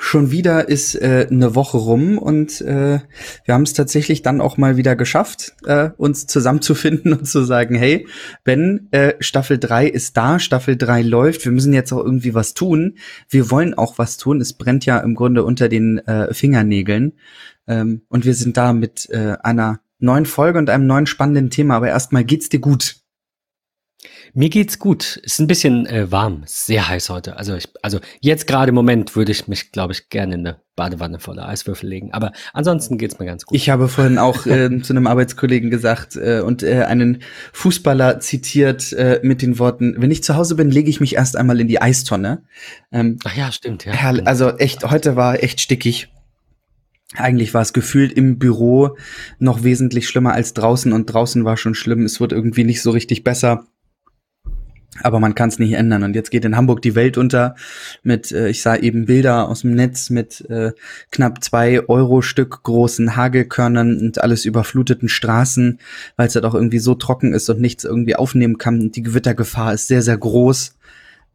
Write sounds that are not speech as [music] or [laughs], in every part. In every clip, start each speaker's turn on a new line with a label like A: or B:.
A: Schon wieder ist äh, eine Woche rum und äh, wir haben es tatsächlich dann auch mal wieder geschafft, äh, uns zusammenzufinden [laughs] und zu sagen, hey, Ben, äh, Staffel 3 ist da, Staffel 3 läuft, wir müssen jetzt auch irgendwie was tun. Wir wollen auch was tun. Es brennt ja im Grunde unter den äh, Fingernägeln. Ähm, und wir sind da mit äh, einer neuen Folge und einem neuen spannenden Thema. Aber erstmal geht's dir gut.
B: Mir geht's gut. Ist ein bisschen äh, warm, sehr heiß heute. Also ich, also jetzt gerade im Moment würde ich mich, glaube ich, gerne in eine Badewanne voller Eiswürfel legen. Aber ansonsten geht's mir ganz gut.
A: Ich habe vorhin auch [laughs] äh, zu einem Arbeitskollegen gesagt äh, und äh, einen Fußballer zitiert äh, mit den Worten: Wenn ich zu Hause bin, lege ich mich erst einmal in die Eistonne.
B: Ähm, Ach ja, stimmt. Ja.
A: Also echt, heute war echt stickig. Eigentlich war es gefühlt im Büro noch wesentlich schlimmer als draußen und draußen war schon schlimm. Es wird irgendwie nicht so richtig besser. Aber man kann es nicht ändern. Und jetzt geht in Hamburg die Welt unter mit, äh, ich sah eben Bilder aus dem Netz mit äh, knapp zwei Euro Stück großen Hagelkörnern und alles überfluteten Straßen, weil es halt auch irgendwie so trocken ist und nichts irgendwie aufnehmen kann. Und die Gewittergefahr ist sehr, sehr groß.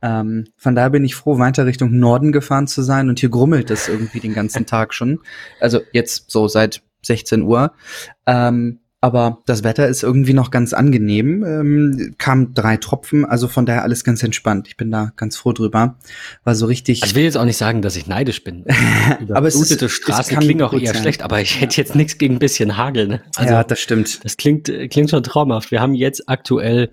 A: Ähm, von daher bin ich froh, weiter Richtung Norden gefahren zu sein. Und hier grummelt es irgendwie den ganzen Tag schon. Also jetzt so seit 16 Uhr. Ähm, aber das Wetter ist irgendwie noch ganz angenehm. Ähm, kam drei Tropfen, also von daher alles ganz entspannt. Ich bin da ganz froh drüber. War so richtig.
B: Also ich will jetzt auch nicht sagen, dass ich neidisch bin. [laughs]
A: aber es ist,
B: Straßen es klingen auch eher sein. schlecht, aber ich hätte jetzt nichts gegen ein bisschen Hagel. Ne?
A: Also, ja, das stimmt.
B: Das klingt, klingt schon traumhaft. Wir haben jetzt aktuell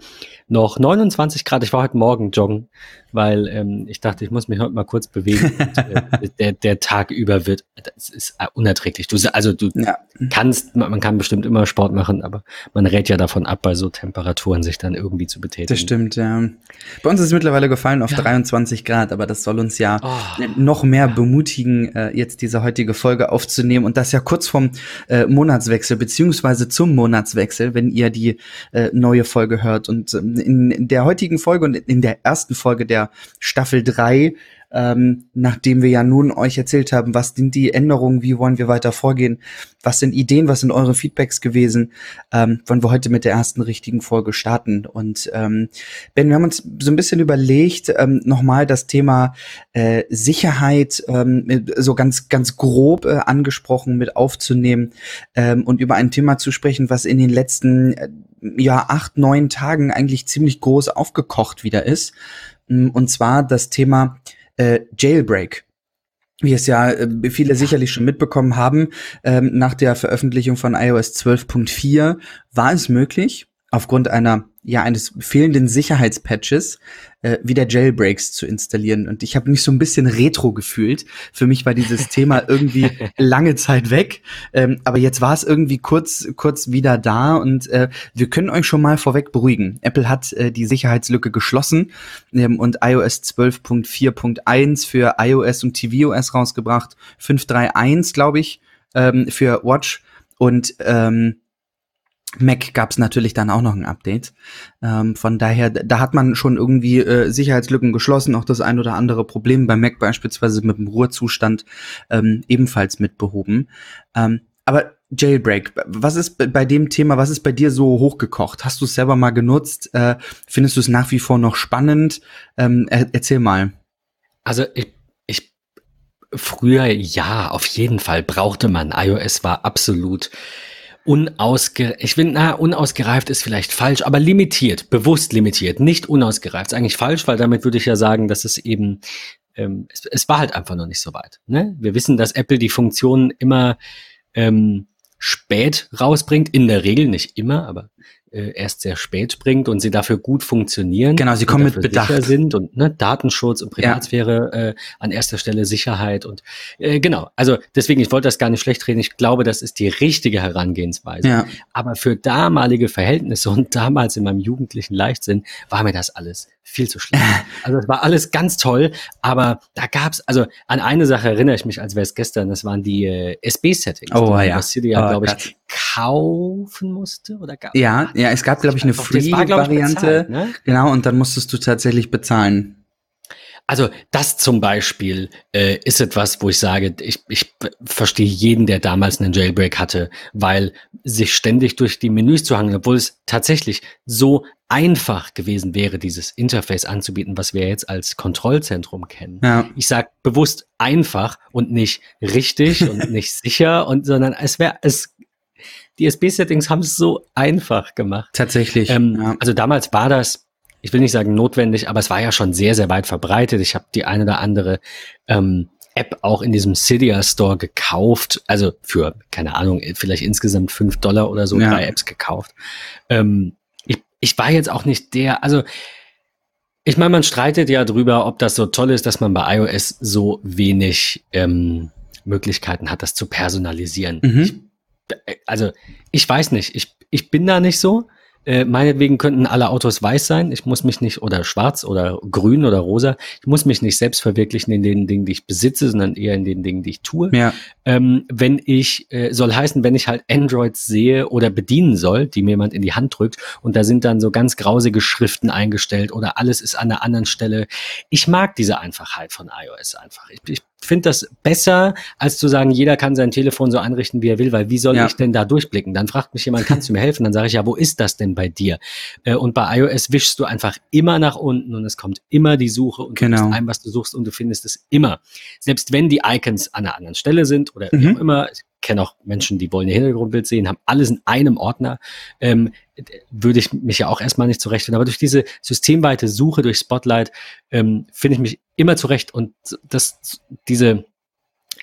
B: noch 29 Grad. Ich war heute Morgen joggen weil ähm, ich dachte, ich muss mich heute mal kurz bewegen. [laughs] und, äh, der, der Tag über wird, das ist äh, unerträglich. Du, also du ja. kannst, man kann bestimmt immer Sport machen, aber man rät ja davon ab, bei so Temperaturen sich dann irgendwie zu betätigen.
A: Das stimmt, ja. Bei uns ist es mittlerweile gefallen auf ja. 23 Grad, aber das soll uns ja oh. noch mehr bemutigen, äh, jetzt diese heutige Folge aufzunehmen und das ja kurz vom äh, Monatswechsel, beziehungsweise zum Monatswechsel, wenn ihr die äh, neue Folge hört. Und ähm, in der heutigen Folge und in der ersten Folge der Staffel 3, ähm, nachdem wir ja nun euch erzählt haben, was sind die Änderungen, wie wollen wir weiter vorgehen, was sind Ideen, was sind eure Feedbacks gewesen, ähm, wollen wir heute mit der ersten richtigen Folge starten. Und ähm, Ben, wir haben uns so ein bisschen überlegt, ähm, nochmal das Thema äh, Sicherheit ähm, so ganz, ganz grob äh, angesprochen mit aufzunehmen ähm, und über ein Thema zu sprechen, was in den letzten äh, ja acht, neun Tagen eigentlich ziemlich groß aufgekocht wieder ist. Mm, und zwar das Thema äh, Jailbreak. Wie es ja äh, viele sicherlich schon mitbekommen haben, ähm, nach der Veröffentlichung von iOS 12.4 war es möglich, aufgrund einer ja eines fehlenden Sicherheitspatches äh, wieder Jailbreaks zu installieren. Und ich habe mich so ein bisschen retro gefühlt. Für mich war dieses [laughs] Thema irgendwie lange Zeit weg, ähm, aber jetzt war es irgendwie kurz kurz wieder da. Und äh, wir können euch schon mal vorweg beruhigen. Apple hat äh, die Sicherheitslücke geschlossen ähm, und iOS 12.4.1 für iOS und tvOS rausgebracht, 5.3.1 glaube ich ähm, für Watch. Und ähm, Mac gab es natürlich dann auch noch ein Update. Ähm, von daher, da hat man schon irgendwie äh, Sicherheitslücken geschlossen, auch das ein oder andere Problem bei Mac beispielsweise mit dem Ruhezustand ähm, ebenfalls mitbehoben. Ähm, aber Jailbreak, was ist bei dem Thema, was ist bei dir so hochgekocht? Hast du es selber mal genutzt? Äh, findest du es nach wie vor noch spannend? Ähm, er, erzähl mal.
B: Also ich, ich früher ja, auf jeden Fall brauchte man. iOS war absolut unausge ich finde, na, unausgereift ist vielleicht falsch, aber limitiert, bewusst limitiert, nicht unausgereift. Ist eigentlich falsch, weil damit würde ich ja sagen, dass es eben, ähm, es, es war halt einfach noch nicht so weit. Ne? Wir wissen, dass Apple die Funktionen immer ähm, spät rausbringt, in der Regel, nicht immer, aber äh, erst sehr spät bringt und sie dafür gut funktionieren.
A: Genau, sie kommen mit Bedacht.
B: sind und ne, Datenschutz und Privatsphäre ja. äh, an erster Stelle Sicherheit und äh, genau. Also deswegen, ich wollte das gar nicht schlecht reden. Ich glaube, das ist die richtige Herangehensweise. Ja. Aber für damalige Verhältnisse und damals in meinem jugendlichen Leichtsinn war mir das alles viel zu schlecht. [laughs] Also es war alles ganz toll, aber da gab's also an eine Sache erinnere ich mich, als wäre es gestern. Das waren die äh, SB-Settings,
A: oh, die ja.
B: was City ja, oh, glaube ich, kaufen musste oder
A: gab. Ja, ja, es gab glaube ich eine Free-Variante, ne? genau, und dann musstest du tatsächlich bezahlen.
B: Also das zum Beispiel äh, ist etwas, wo ich sage, ich, ich verstehe jeden, der damals einen Jailbreak hatte, weil sich ständig durch die Menüs zu hangeln, obwohl es tatsächlich so einfach gewesen wäre, dieses Interface anzubieten, was wir jetzt als Kontrollzentrum kennen. Ja. Ich sage bewusst einfach und nicht richtig und [laughs] nicht sicher und sondern es wäre es die SB-Settings haben es so einfach gemacht.
A: Tatsächlich.
B: Ähm, ja. Also damals war das, ich will nicht sagen notwendig, aber es war ja schon sehr, sehr weit verbreitet. Ich habe die eine oder andere ähm, App auch in diesem Cydia Store gekauft, also für, keine Ahnung, vielleicht insgesamt fünf Dollar oder so, ja. drei Apps gekauft. Ähm, ich, ich war jetzt auch nicht der, also ich meine, man streitet ja drüber, ob das so toll ist, dass man bei iOS so wenig ähm, Möglichkeiten hat, das zu personalisieren. Mhm. Ich, also ich weiß nicht, ich, ich bin da nicht so. Äh, meinetwegen könnten alle Autos weiß sein. Ich muss mich nicht, oder schwarz oder grün oder rosa. Ich muss mich nicht selbst verwirklichen in den Dingen, die ich besitze, sondern eher in den Dingen, die ich tue. Ja. Ähm, wenn ich, äh, soll heißen, wenn ich halt Androids sehe oder bedienen soll, die mir jemand in die Hand drückt und da sind dann so ganz grausige Schriften eingestellt oder alles ist an einer anderen Stelle. Ich mag diese Einfachheit von iOS einfach. Ich, ich finde das besser, als zu sagen, jeder kann sein Telefon so einrichten, wie er will, weil wie soll ja. ich denn da durchblicken? Dann fragt mich jemand, kannst du mir helfen? Dann sage ich, ja, wo ist das denn bei dir? Äh, und bei iOS wischst du einfach immer nach unten und es kommt immer die Suche und genau. du ein, was du suchst und du findest es immer. Selbst wenn die Icons an einer anderen Stelle sind oder mhm. wie auch immer, kenne auch Menschen, die wollen ihr Hintergrundbild sehen, haben alles in einem Ordner, ähm, würde ich mich ja auch erstmal nicht zurechtfinden. Aber durch diese systemweite Suche durch Spotlight ähm, finde ich mich immer zurecht und das, diese,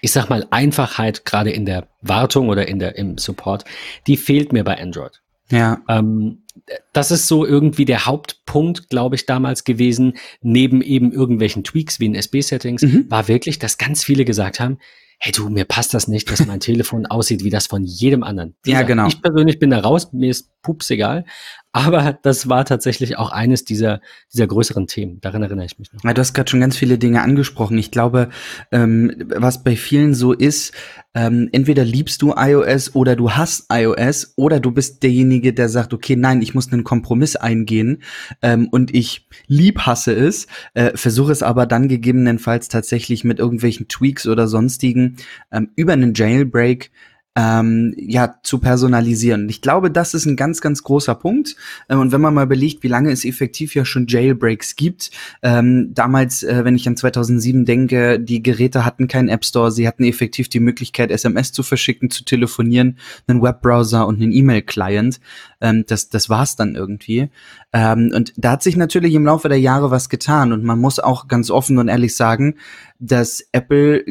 B: ich sag mal, Einfachheit gerade in der Wartung oder in der, im Support, die fehlt mir bei Android. Ja. Ähm, das ist so irgendwie der Hauptpunkt, glaube ich, damals gewesen, neben eben irgendwelchen Tweaks wie in SB-Settings, mhm. war wirklich, dass ganz viele gesagt haben, hey du, mir passt das nicht, dass mein Telefon aussieht wie das von jedem anderen.
A: Dieser, ja, genau.
B: Ich persönlich bin da raus, mir ist pups egal. Aber das war tatsächlich auch eines dieser, dieser größeren Themen. Daran erinnere ich mich noch.
A: Ja, du hast gerade schon ganz viele Dinge angesprochen. Ich glaube, ähm, was bei vielen so ist, ähm, entweder liebst du iOS oder du hast iOS oder du bist derjenige, der sagt, okay, nein, ich muss einen Kompromiss eingehen ähm, und ich lieb hasse es, äh, versuche es aber dann gegebenenfalls tatsächlich mit irgendwelchen Tweaks oder sonstigen ähm, über einen Jailbreak ähm, ja, zu personalisieren. Ich glaube, das ist ein ganz, ganz großer Punkt. Ähm, und wenn man mal überlegt, wie lange es effektiv ja schon Jailbreaks gibt, ähm, damals, äh, wenn ich an 2007 denke, die Geräte hatten keinen App Store, sie hatten effektiv die Möglichkeit, SMS zu verschicken, zu telefonieren, einen Webbrowser und einen E-Mail-Client. Ähm, das, das war's dann irgendwie. Ähm, und da hat sich natürlich im Laufe der Jahre was getan. Und man muss auch ganz offen und ehrlich sagen, dass Apple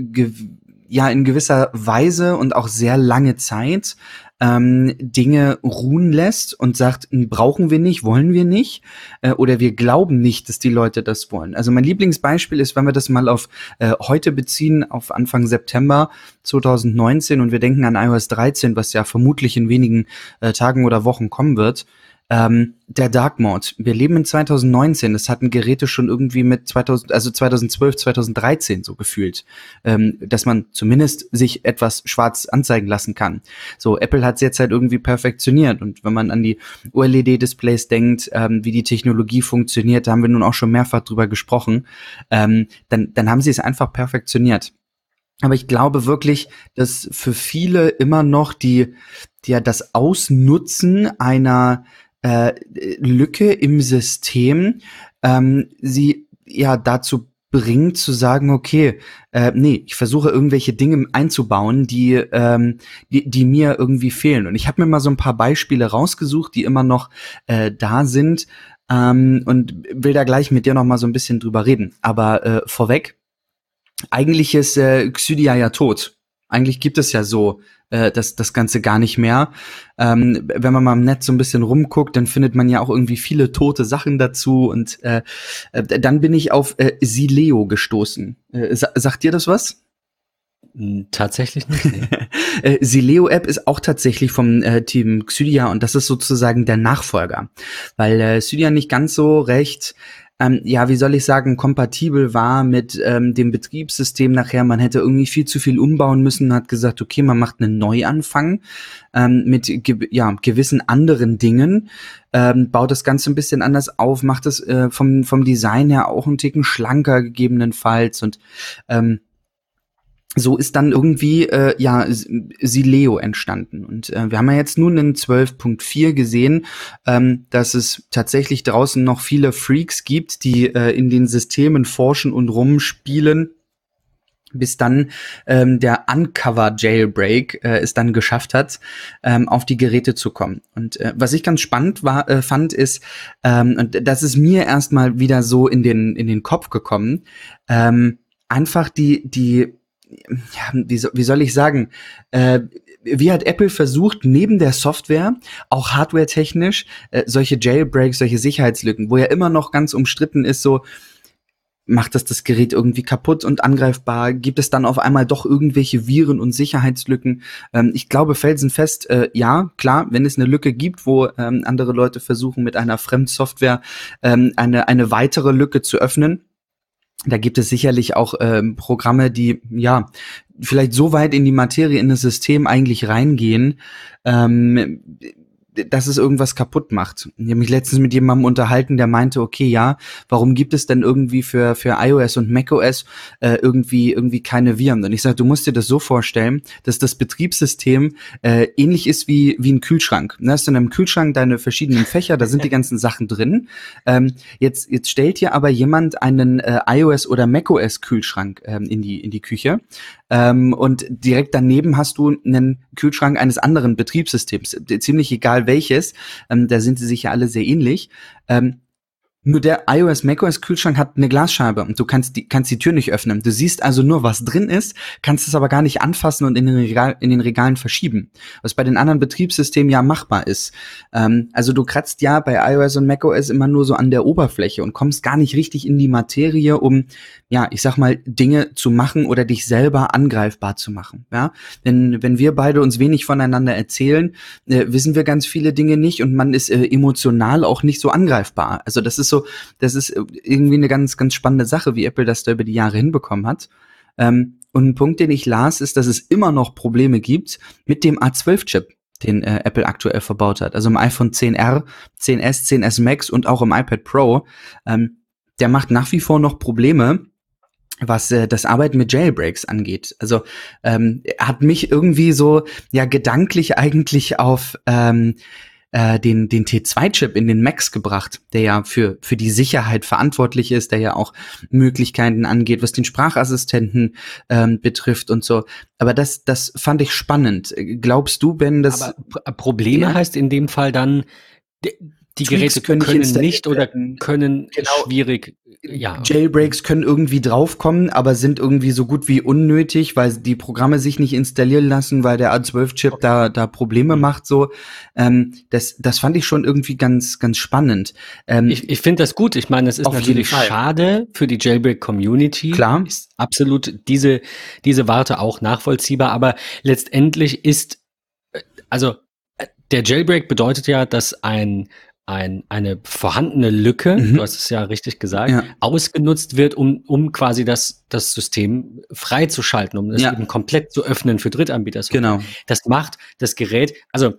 A: ja in gewisser Weise und auch sehr lange Zeit ähm, Dinge ruhen lässt und sagt, brauchen wir nicht, wollen wir nicht äh, oder wir glauben nicht, dass die Leute das wollen. Also mein Lieblingsbeispiel ist, wenn wir das mal auf äh, heute beziehen, auf Anfang September 2019 und wir denken an iOS 13, was ja vermutlich in wenigen äh, Tagen oder Wochen kommen wird. Ähm, der Dark Mode. Wir leben in 2019. Das hatten Geräte schon irgendwie mit 2000, also 2012, 2013 so gefühlt, ähm, dass man zumindest sich etwas schwarz anzeigen lassen kann. So, Apple hat es jetzt halt irgendwie perfektioniert. Und wenn man an die OLED-Displays denkt, ähm, wie die Technologie funktioniert, da haben wir nun auch schon mehrfach drüber gesprochen, ähm, dann, dann haben sie es einfach perfektioniert. Aber ich glaube wirklich, dass für viele immer noch die, die ja das Ausnutzen einer äh, Lücke im System ähm, sie ja dazu bringt zu sagen, okay, äh, nee, ich versuche irgendwelche Dinge einzubauen, die, ähm, die, die mir irgendwie fehlen. Und ich habe mir mal so ein paar Beispiele rausgesucht, die immer noch äh, da sind ähm, und will da gleich mit dir noch mal so ein bisschen drüber reden. Aber äh, vorweg, eigentlich ist äh, Xydia ja tot. Eigentlich gibt es ja so äh, das, das Ganze gar nicht mehr. Ähm, wenn man mal im Netz so ein bisschen rumguckt, dann findet man ja auch irgendwie viele tote Sachen dazu. Und äh, äh, dann bin ich auf äh, Sileo gestoßen. Äh, sa sagt dir das was?
B: Hm, tatsächlich nicht.
A: Nee. [laughs] Äh, Sileo App ist auch tatsächlich vom äh, Team Xydia und das ist sozusagen der Nachfolger, weil äh, Xydia nicht ganz so recht ähm, ja, wie soll ich sagen, kompatibel war mit ähm, dem Betriebssystem nachher. Man hätte irgendwie viel zu viel umbauen müssen, hat gesagt, okay, man macht einen Neuanfang ähm, mit ge ja, gewissen anderen Dingen, ähm, baut das Ganze ein bisschen anders auf, macht es äh, vom, vom Design her auch einen Ticken schlanker gegebenenfalls und ähm, so ist dann irgendwie äh, ja Sileo entstanden. Und äh, wir haben ja jetzt nun in 12.4 gesehen, ähm, dass es tatsächlich draußen noch viele Freaks gibt, die äh, in den Systemen forschen und rumspielen bis dann ähm, der Uncover Jailbreak äh, es dann geschafft hat, ähm, auf die Geräte zu kommen. Und äh, was ich ganz spannend war, äh, fand, ist, ähm, und das ist mir erstmal wieder so in den in den Kopf gekommen, ähm, einfach die die ja, wie, so, wie soll ich sagen, äh, wie hat Apple versucht, neben der Software, auch hardware-technisch, äh, solche Jailbreaks, solche Sicherheitslücken, wo ja immer noch ganz umstritten ist, so, macht das das Gerät irgendwie kaputt und angreifbar? Gibt es dann auf einmal doch irgendwelche Viren und Sicherheitslücken? Ähm, ich glaube felsenfest, äh, ja, klar, wenn es eine Lücke gibt, wo ähm, andere Leute versuchen, mit einer Fremdsoftware ähm, eine, eine weitere Lücke zu öffnen, da gibt es sicherlich auch ähm, Programme, die ja vielleicht so weit in die Materie, in das System eigentlich reingehen, ähm, dass es irgendwas kaputt macht. Ich habe mich letztens mit jemandem unterhalten, der meinte, okay, ja, warum gibt es denn irgendwie für, für iOS und macOS äh, irgendwie, irgendwie keine Viren? Und ich sage, du musst dir das so vorstellen, dass das Betriebssystem äh, ähnlich ist wie, wie ein Kühlschrank. Du hast in einem Kühlschrank deine verschiedenen Fächer, da sind die ganzen Sachen drin. Ähm, jetzt, jetzt stellt dir aber jemand einen äh, iOS oder macOS Kühlschrank ähm, in, die, in die Küche. Ähm, und direkt daneben hast du einen Kühlschrank eines anderen Betriebssystems. Ziemlich egal welches. Ähm, da sind sie sich ja alle sehr ähnlich. Ähm, nur der iOS macOS Kühlschrank hat eine Glasscheibe und du kannst die, kannst die Tür nicht öffnen. Du siehst also nur, was drin ist, kannst es aber gar nicht anfassen und in den, Regal, in den Regalen verschieben. Was bei den anderen Betriebssystemen ja machbar ist. Ähm, also du kratzt ja bei iOS und macOS immer nur so an der Oberfläche und kommst gar nicht richtig in die Materie, um, ja, ich sag mal, Dinge zu machen oder dich selber angreifbar zu machen. Ja, wenn, wenn wir beide uns wenig voneinander erzählen, äh, wissen wir ganz viele Dinge nicht und man ist äh, emotional auch nicht so angreifbar. Also das ist so so, das ist irgendwie eine ganz, ganz spannende Sache, wie Apple das da über die Jahre hinbekommen hat. Ähm, und ein Punkt, den ich las, ist, dass es immer noch Probleme gibt mit dem A12-Chip, den äh, Apple aktuell verbaut hat. Also im iPhone 10R, 10S, 10S Max und auch im iPad Pro. Ähm, der macht nach wie vor noch Probleme, was äh, das Arbeiten mit Jailbreaks angeht. Also ähm, hat mich irgendwie so ja gedanklich eigentlich auf ähm, äh, den, den T2-Chip in den Macs gebracht, der ja für, für die Sicherheit verantwortlich ist, der ja auch Möglichkeiten angeht, was den Sprachassistenten ähm, betrifft und so. Aber das, das fand ich spannend. Glaubst du, wenn das.
B: Aber Probleme ja? heißt in dem Fall dann, die Geräte können, können nicht oder können genau. schwierig
A: ja. Jailbreaks können irgendwie draufkommen, aber sind irgendwie so gut wie unnötig, weil die Programme sich nicht installieren lassen, weil der A12-Chip okay. da, da Probleme mhm. macht. So, ähm, das, das fand ich schon irgendwie ganz, ganz spannend.
B: Ähm, ich ich finde das gut. Ich meine, es ist natürlich schade für die Jailbreak-Community.
A: Klar.
B: Ist absolut diese, diese Warte auch nachvollziehbar, aber letztendlich ist, äh, also, äh, der Jailbreak bedeutet ja, dass ein ein, eine vorhandene Lücke, mhm. du hast es ja richtig gesagt, ja. ausgenutzt wird, um, um quasi das, das System freizuschalten, um es ja. eben komplett zu öffnen für Drittanbieter.
A: Genau.
B: Das macht das Gerät, also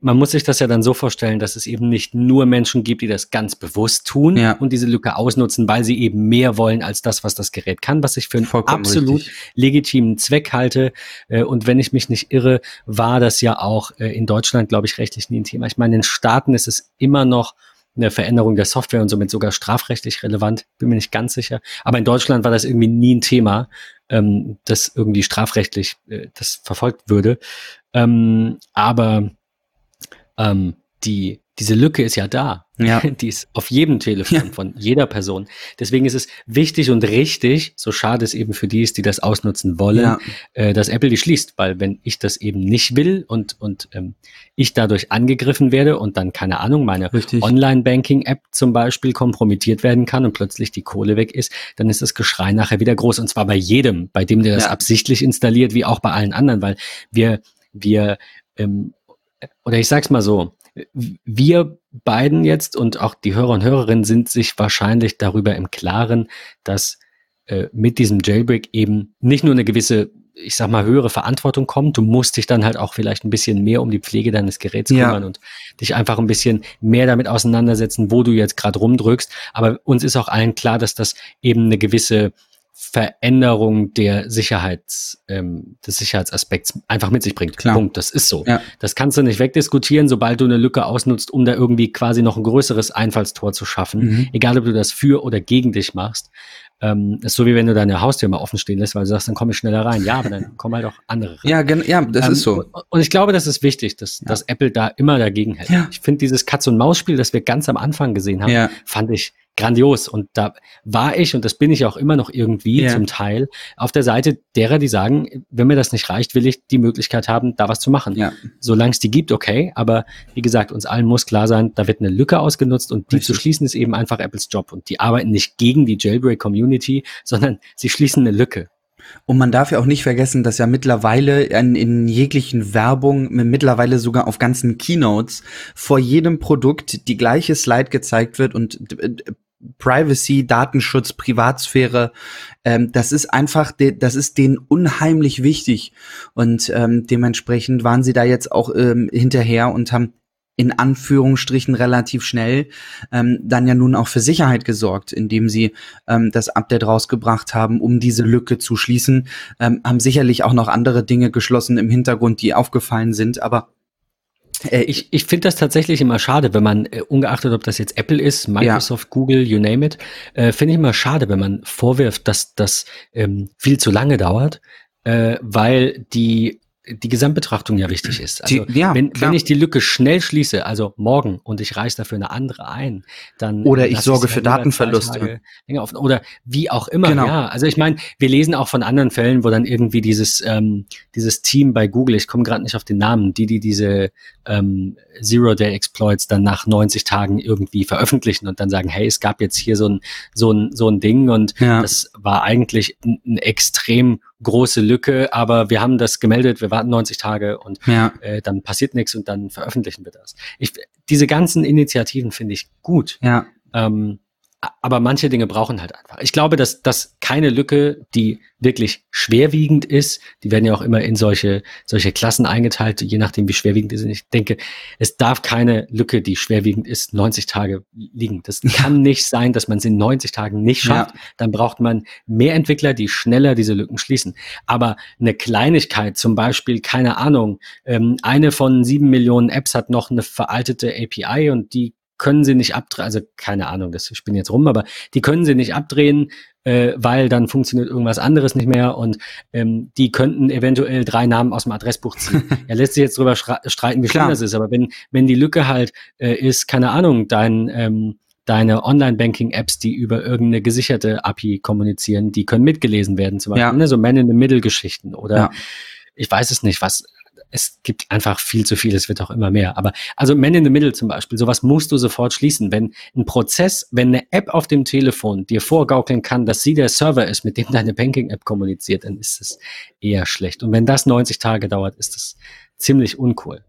B: man muss sich das ja dann so vorstellen, dass es eben nicht nur Menschen gibt, die das ganz bewusst tun ja. und diese Lücke ausnutzen, weil sie eben mehr wollen als das, was das Gerät kann, was ich für einen Vollkommen absolut richtig. legitimen Zweck halte. Äh, und wenn ich mich nicht irre, war das ja auch äh, in Deutschland, glaube ich, rechtlich nie ein Thema. Ich meine, in Staaten ist es immer noch eine Veränderung der Software und somit sogar strafrechtlich relevant, bin mir nicht ganz sicher. Aber in Deutschland war das irgendwie nie ein Thema, ähm, das irgendwie strafrechtlich äh, das verfolgt würde. Ähm, aber ähm, die, diese Lücke ist ja da. Ja. [laughs] Die ist auf jedem Telefon ja. von jeder Person. Deswegen ist es wichtig und richtig, so schade es eben für die ist, die das ausnutzen wollen, ja. äh, dass Apple die schließt. Weil wenn ich das eben nicht will und, und ähm, ich dadurch angegriffen werde und dann, keine Ahnung, meine Online-Banking-App zum Beispiel kompromittiert werden kann und plötzlich die Kohle weg ist, dann ist das Geschrei nachher wieder groß. Und zwar bei jedem, bei dem der das absichtlich installiert, wie auch bei allen anderen, weil wir, wir ähm, oder ich sag's mal so, wir beiden jetzt und auch die Hörer und Hörerinnen sind sich wahrscheinlich darüber im Klaren, dass äh, mit diesem Jailbreak eben nicht nur eine gewisse, ich sag mal, höhere Verantwortung kommt, du musst dich dann halt auch vielleicht ein bisschen mehr um die Pflege deines Geräts kümmern ja. und dich einfach ein bisschen mehr damit auseinandersetzen, wo du jetzt gerade rumdrückst. Aber uns ist auch allen klar, dass das eben eine gewisse Veränderung der Sicherheits, ähm, des Sicherheitsaspekts einfach mit sich bringt. Klar. Punkt. Das ist so. Ja. Das kannst du nicht wegdiskutieren, sobald du eine Lücke ausnutzt, um da irgendwie quasi noch ein größeres Einfallstor zu schaffen. Mhm. Egal, ob du das für oder gegen dich machst. Ähm, ist so wie wenn du deine Haustür mal offen stehen lässt, weil du sagst, dann komme ich schneller rein. Ja, aber dann kommen halt auch andere rein.
A: Ja, ja das ähm, ist so.
B: Und ich glaube, das ist wichtig, dass, ja. dass Apple da immer dagegen hält. Ja. Ich finde dieses Katz-und-Maus-Spiel, das wir ganz am Anfang gesehen haben, fand ich grandios. Und da war ich, und das bin ich auch immer noch irgendwie ja. zum Teil, auf der Seite derer, die sagen, wenn mir das nicht reicht, will ich die Möglichkeit haben, da was zu machen. Ja. Solange es die gibt, okay. Aber wie gesagt, uns allen muss klar sein, da wird eine Lücke ausgenutzt und die Richtig. zu schließen ist eben einfach Apples Job. Und die arbeiten nicht gegen die Jailbreak-Community, sondern sie schließen eine Lücke.
A: Und man darf ja auch nicht vergessen, dass ja mittlerweile in, in jeglichen Werbung, mittlerweile sogar auf ganzen Keynotes, vor jedem Produkt die gleiche Slide gezeigt wird und Privacy, Datenschutz, Privatsphäre, ähm, das ist einfach, das ist denen unheimlich wichtig. Und ähm, dementsprechend waren sie da jetzt auch ähm, hinterher und haben in Anführungsstrichen relativ schnell ähm, dann ja nun auch für Sicherheit gesorgt, indem sie ähm, das Update rausgebracht haben, um diese Lücke zu schließen. Ähm, haben sicherlich auch noch andere Dinge geschlossen im Hintergrund, die aufgefallen sind, aber
B: ich ich finde das tatsächlich immer schade, wenn man, äh, ungeachtet ob das jetzt Apple ist, Microsoft, ja. Google, you name it, äh, finde ich immer schade, wenn man vorwirft, dass das ähm, viel zu lange dauert, äh, weil die die Gesamtbetrachtung ja richtig ist. Also die, ja, wenn, wenn ich die Lücke schnell schließe, also morgen, und ich reiße dafür eine andere ein, dann
A: oder ich sorge für Datenverluste
B: oder wie auch immer. Genau. Ja, also ich meine, wir lesen auch von anderen Fällen, wo dann irgendwie dieses ähm, dieses Team bei Google, ich komme gerade nicht auf den Namen, die die diese ähm, Zero Day Exploits dann nach 90 Tagen irgendwie veröffentlichen und dann sagen, hey, es gab jetzt hier so ein so ein so ein Ding und ja. das war eigentlich ein, ein extrem große Lücke, aber wir haben das gemeldet, wir warten 90 Tage und ja. äh, dann passiert nichts und dann veröffentlichen wir das. Ich, diese ganzen Initiativen finde ich gut. Ja. Ähm, aber manche Dinge brauchen halt einfach. Ich glaube, dass, dass keine Lücke, die wirklich schwerwiegend ist, die werden ja auch immer in solche, solche Klassen eingeteilt, je nachdem, wie schwerwiegend die sind. Ich denke, es darf keine Lücke, die schwerwiegend ist, 90 Tage liegen. Das kann nicht sein, dass man es in 90 Tagen nicht schafft. Ja. Dann braucht man mehr Entwickler, die schneller diese Lücken schließen. Aber eine Kleinigkeit, zum Beispiel, keine Ahnung, ähm, eine von sieben Millionen Apps hat noch eine veraltete API und die können sie nicht abdrehen, also keine Ahnung, das ich bin jetzt rum, aber die können sie nicht abdrehen, äh, weil dann funktioniert irgendwas anderes nicht mehr und ähm, die könnten eventuell drei Namen aus dem Adressbuch ziehen. [laughs] er lässt sich jetzt drüber streiten, wie schlimm das ist, aber wenn, wenn die Lücke halt äh, ist, keine Ahnung, dein ähm, deine Online-Banking-Apps, die über irgendeine gesicherte API kommunizieren, die können mitgelesen werden, zum Beispiel, ja. ne, so Man-in-the-Middle-Geschichten oder ja. ich weiß es nicht, was, es gibt einfach viel zu viel, es wird auch immer mehr. Aber also Man in the Middle zum Beispiel, sowas musst du sofort schließen. Wenn ein Prozess, wenn eine App auf dem Telefon dir vorgaukeln kann, dass sie der Server ist, mit dem deine Banking-App kommuniziert, dann ist es eher schlecht. Und wenn das 90 Tage dauert, ist es ziemlich uncool.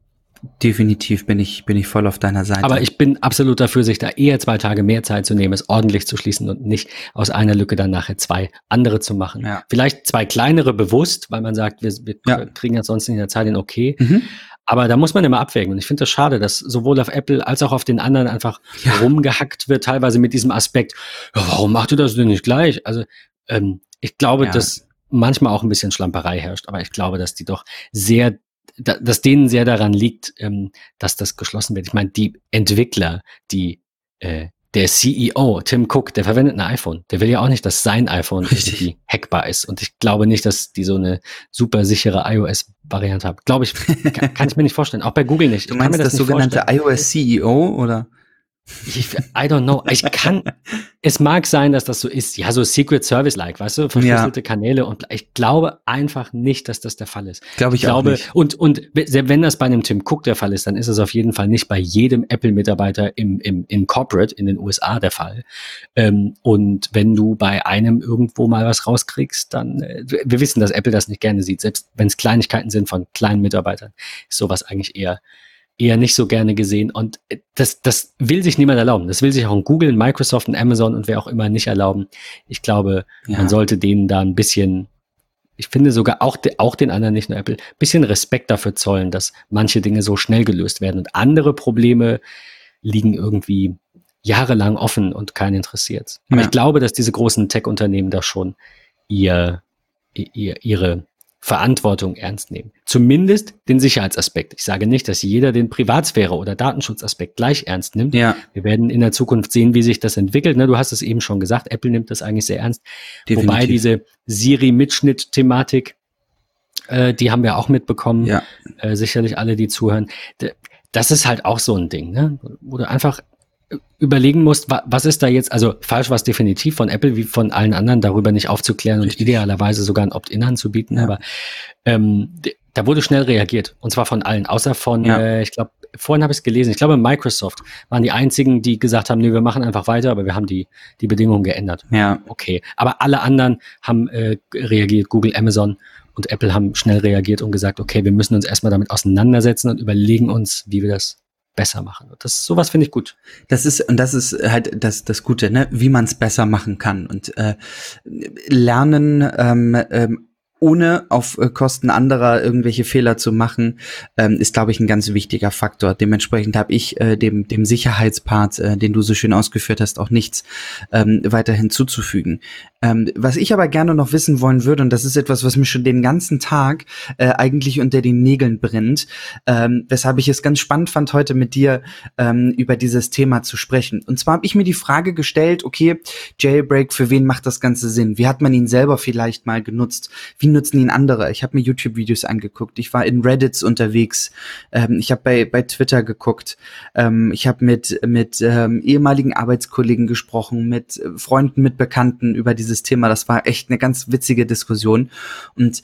A: Definitiv bin ich, bin ich voll auf deiner Seite.
B: Aber ich bin absolut dafür, sich da eher zwei Tage mehr Zeit zu nehmen, es ordentlich zu schließen und nicht aus einer Lücke dann nachher zwei andere zu machen. Ja. Vielleicht zwei kleinere bewusst, weil man sagt, wir, wir ja. kriegen ja sonst in der Zeit den okay. Mhm. Aber da muss man immer abwägen. Und ich finde das schade, dass sowohl auf Apple als auch auf den anderen einfach ja. rumgehackt wird, teilweise mit diesem Aspekt, ja, warum macht du das denn nicht gleich? Also ähm, ich glaube, dass manchmal auch ein bisschen Schlamperei herrscht, aber ich glaube, dass die doch sehr dass denen sehr daran liegt, ähm, dass das geschlossen wird. Ich meine, die Entwickler, die äh, der CEO, Tim Cook, der verwendet ein iPhone. Der will ja auch nicht, dass sein iPhone irgendwie hackbar ist. Und ich glaube nicht, dass die so eine super sichere iOS-Variante haben. Glaube ich, [laughs] kann, kann, ich mir nicht vorstellen. Auch bei Google nicht.
A: Du meinst das, das sogenannte iOS-CEO oder?
B: Ich, I don't know. Ich kann, es mag sein, dass das so ist. Ja, so Secret Service-like, weißt du, verschlüsselte ja. Kanäle. Und ich glaube einfach nicht, dass das der Fall ist.
A: Glaube ich, ich glaube, auch nicht.
B: Und, und wenn das bei einem Tim Cook der Fall ist, dann ist es auf jeden Fall nicht bei jedem Apple-Mitarbeiter im, im, im Corporate in den USA der Fall. Ähm, und wenn du bei einem irgendwo mal was rauskriegst, dann, äh, wir wissen, dass Apple das nicht gerne sieht. Selbst wenn es Kleinigkeiten sind von kleinen Mitarbeitern, ist sowas eigentlich eher eher nicht so gerne gesehen. Und das, das will sich niemand erlauben. Das will sich auch ein Google, Microsoft, und Amazon und wer auch immer nicht erlauben. Ich glaube, ja. man sollte denen da ein bisschen, ich finde sogar auch, auch den anderen, nicht nur Apple, bisschen Respekt dafür zollen, dass manche Dinge so schnell gelöst werden und andere Probleme liegen irgendwie jahrelang offen und keinen interessiert. Aber ja. ich glaube, dass diese großen Tech-Unternehmen da schon ihr, ihr, ihre Verantwortung ernst nehmen. Zumindest den Sicherheitsaspekt. Ich sage nicht, dass jeder den Privatsphäre- oder Datenschutzaspekt gleich ernst nimmt. Ja. Wir werden in der Zukunft sehen, wie sich das entwickelt. Ne, du hast es eben schon gesagt, Apple nimmt das eigentlich sehr ernst. Definitiv. Wobei diese Siri-Mitschnitt-Thematik, äh, die haben wir auch mitbekommen. Ja. Äh, sicherlich alle, die zuhören. Das ist halt auch so ein Ding, ne? wo du einfach überlegen musst, was ist da jetzt, also falsch war es definitiv von Apple wie von allen anderen, darüber nicht aufzuklären und idealerweise sogar ein Opt-in anzubieten, ja. aber ähm, da wurde schnell reagiert und zwar von allen, außer von, ja. äh, ich glaube, vorhin habe ich es gelesen, ich glaube Microsoft waren die einzigen, die gesagt haben, nee, wir machen einfach weiter, aber wir haben die, die Bedingungen geändert. Ja. Okay, aber alle anderen haben äh, reagiert, Google, Amazon und Apple haben schnell reagiert und gesagt, okay, wir müssen uns erstmal damit auseinandersetzen und überlegen uns, wie wir das besser machen. Das sowas finde ich gut.
A: Das ist und das ist halt das das Gute, ne? Wie man es besser machen kann und äh, lernen ähm, ähm, ohne auf äh, Kosten anderer irgendwelche Fehler zu machen, ähm, ist, glaube ich, ein ganz wichtiger Faktor. Dementsprechend habe ich äh, dem, dem Sicherheitspart, äh, den du so schön ausgeführt hast, auch nichts ähm, weiter hinzuzufügen. Ähm, was ich aber gerne noch wissen wollen würde, und das ist etwas, was mir schon den ganzen Tag äh, eigentlich unter den Nägeln brennt, ähm, weshalb ich es ganz spannend fand, heute mit dir ähm, über dieses Thema zu sprechen. Und zwar habe ich mir die Frage gestellt, okay, Jailbreak, für wen macht das Ganze Sinn? Wie hat man ihn selber vielleicht mal genutzt? Wie nutzen ihn andere? Ich habe mir YouTube-Videos angeguckt, ich war in Reddits unterwegs, ähm, ich habe bei, bei Twitter geguckt, ähm, ich habe mit, mit ähm, ehemaligen Arbeitskollegen gesprochen, mit Freunden, mit Bekannten über diese dieses Thema. Das war echt eine ganz witzige Diskussion. Und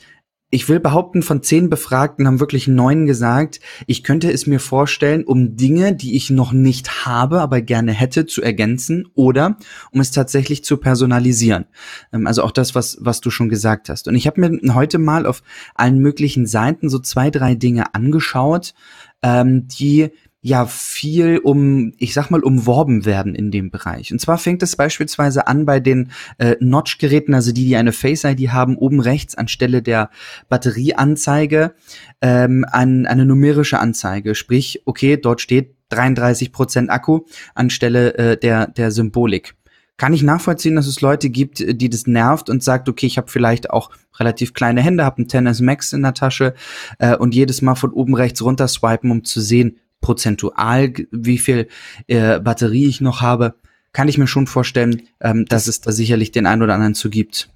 A: ich will behaupten, von zehn Befragten haben wirklich neun gesagt, ich könnte es mir vorstellen, um Dinge, die ich noch nicht habe, aber gerne hätte, zu ergänzen oder um es tatsächlich zu personalisieren. Ähm, also auch das, was, was du schon gesagt hast. Und ich habe mir heute mal auf allen möglichen Seiten so zwei, drei Dinge angeschaut, ähm, die ja viel um, ich sag mal, umworben werden in dem Bereich. Und zwar fängt es beispielsweise an bei den äh, Notch-Geräten, also die, die eine Face-ID haben, oben rechts anstelle der Batterieanzeige ähm, an eine numerische Anzeige. Sprich, okay, dort steht 33% Akku anstelle äh, der, der Symbolik. Kann ich nachvollziehen, dass es Leute gibt, die das nervt und sagt, okay, ich habe vielleicht auch relativ kleine Hände, habe ein Tennis Max in der Tasche äh, und jedes Mal von oben rechts runter swipen, um zu sehen, prozentual, wie viel äh, Batterie ich noch habe, kann ich mir schon vorstellen, ähm, dass es da sicherlich den einen oder anderen zu gibt.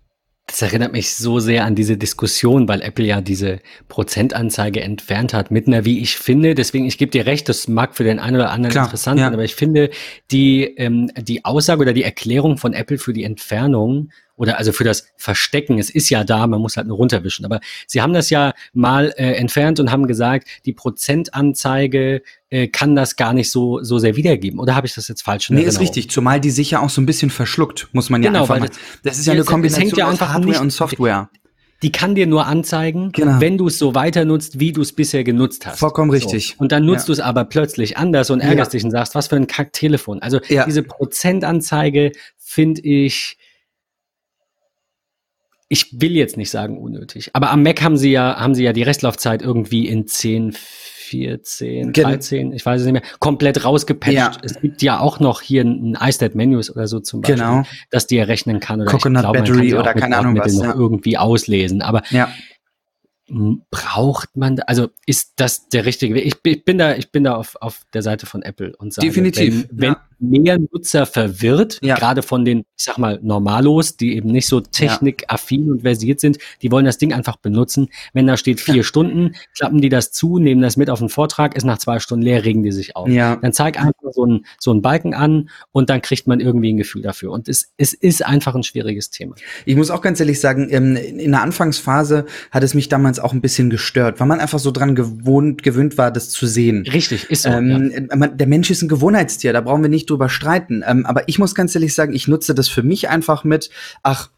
B: Das erinnert mich so sehr an diese Diskussion, weil Apple ja diese Prozentanzeige entfernt hat mit einer, wie ich finde, deswegen, ich gebe dir recht, das mag für den einen oder anderen Klar, interessant ja. sein, aber ich finde die, ähm, die Aussage oder die Erklärung von Apple für die Entfernung oder also für das Verstecken, es ist ja da, man muss halt nur runterwischen. Aber sie haben das ja mal äh, entfernt und haben gesagt, die Prozentanzeige äh, kann das gar nicht so, so sehr wiedergeben. Oder habe ich das jetzt falsch
A: in Nee, ist richtig, zumal die sich ja auch so ein bisschen verschluckt, muss man ja genau, einfach mal. Das, das ist ja eine Kombination
B: ja aus Hardware nicht, und Software. Die kann dir nur anzeigen, genau. wenn du es so weiter nutzt, wie du es bisher genutzt hast.
A: Vollkommen richtig.
B: So. Und dann nutzt ja. du es aber plötzlich anders und ärgerst ja. dich und sagst, was für ein Kacktelefon. Also ja. diese Prozentanzeige finde ich, ich will jetzt nicht sagen unnötig, aber am Mac haben sie ja, haben sie ja die Restlaufzeit irgendwie in 10, 14, 13, ich weiß es nicht mehr, komplett rausgepatcht. Ja. Es gibt ja auch noch hier ein, iStat Menus oder so zum Beispiel, genau. dass die er rechnen kann oder
A: Coconut ich glaub, Battery oder keine Ahnung was.
B: Ja. irgendwie auslesen, aber ja braucht man, also ist das der richtige Weg? Ich, ich, bin da, ich bin da auf, auf der Seite von Apple und sage,
A: Definitiv,
B: wenn, ja. Mehr Nutzer verwirrt, ja. gerade von den, ich sag mal, Normalos, die eben nicht so technikaffin ja. und versiert sind, die wollen das Ding einfach benutzen. Wenn da steht vier Stunden, klappen die das zu, nehmen das mit auf den Vortrag, ist nach zwei Stunden leer, regen die sich auf. Dann zeig einfach so einen so einen Balken an und dann kriegt man irgendwie ein Gefühl dafür. Und es, es ist einfach ein schwieriges Thema.
A: Ich muss auch ganz ehrlich sagen, ähm, in der Anfangsphase hat es mich damals auch ein bisschen gestört, weil man einfach so dran gewohnt, gewöhnt war, das zu sehen.
B: Richtig, ist so.
A: Ähm. Der Mensch ist ein Gewohnheitstier, da brauchen wir nicht drüber streiten. Ähm, aber ich muss ganz ehrlich sagen, ich nutze das für mich einfach mit, ach,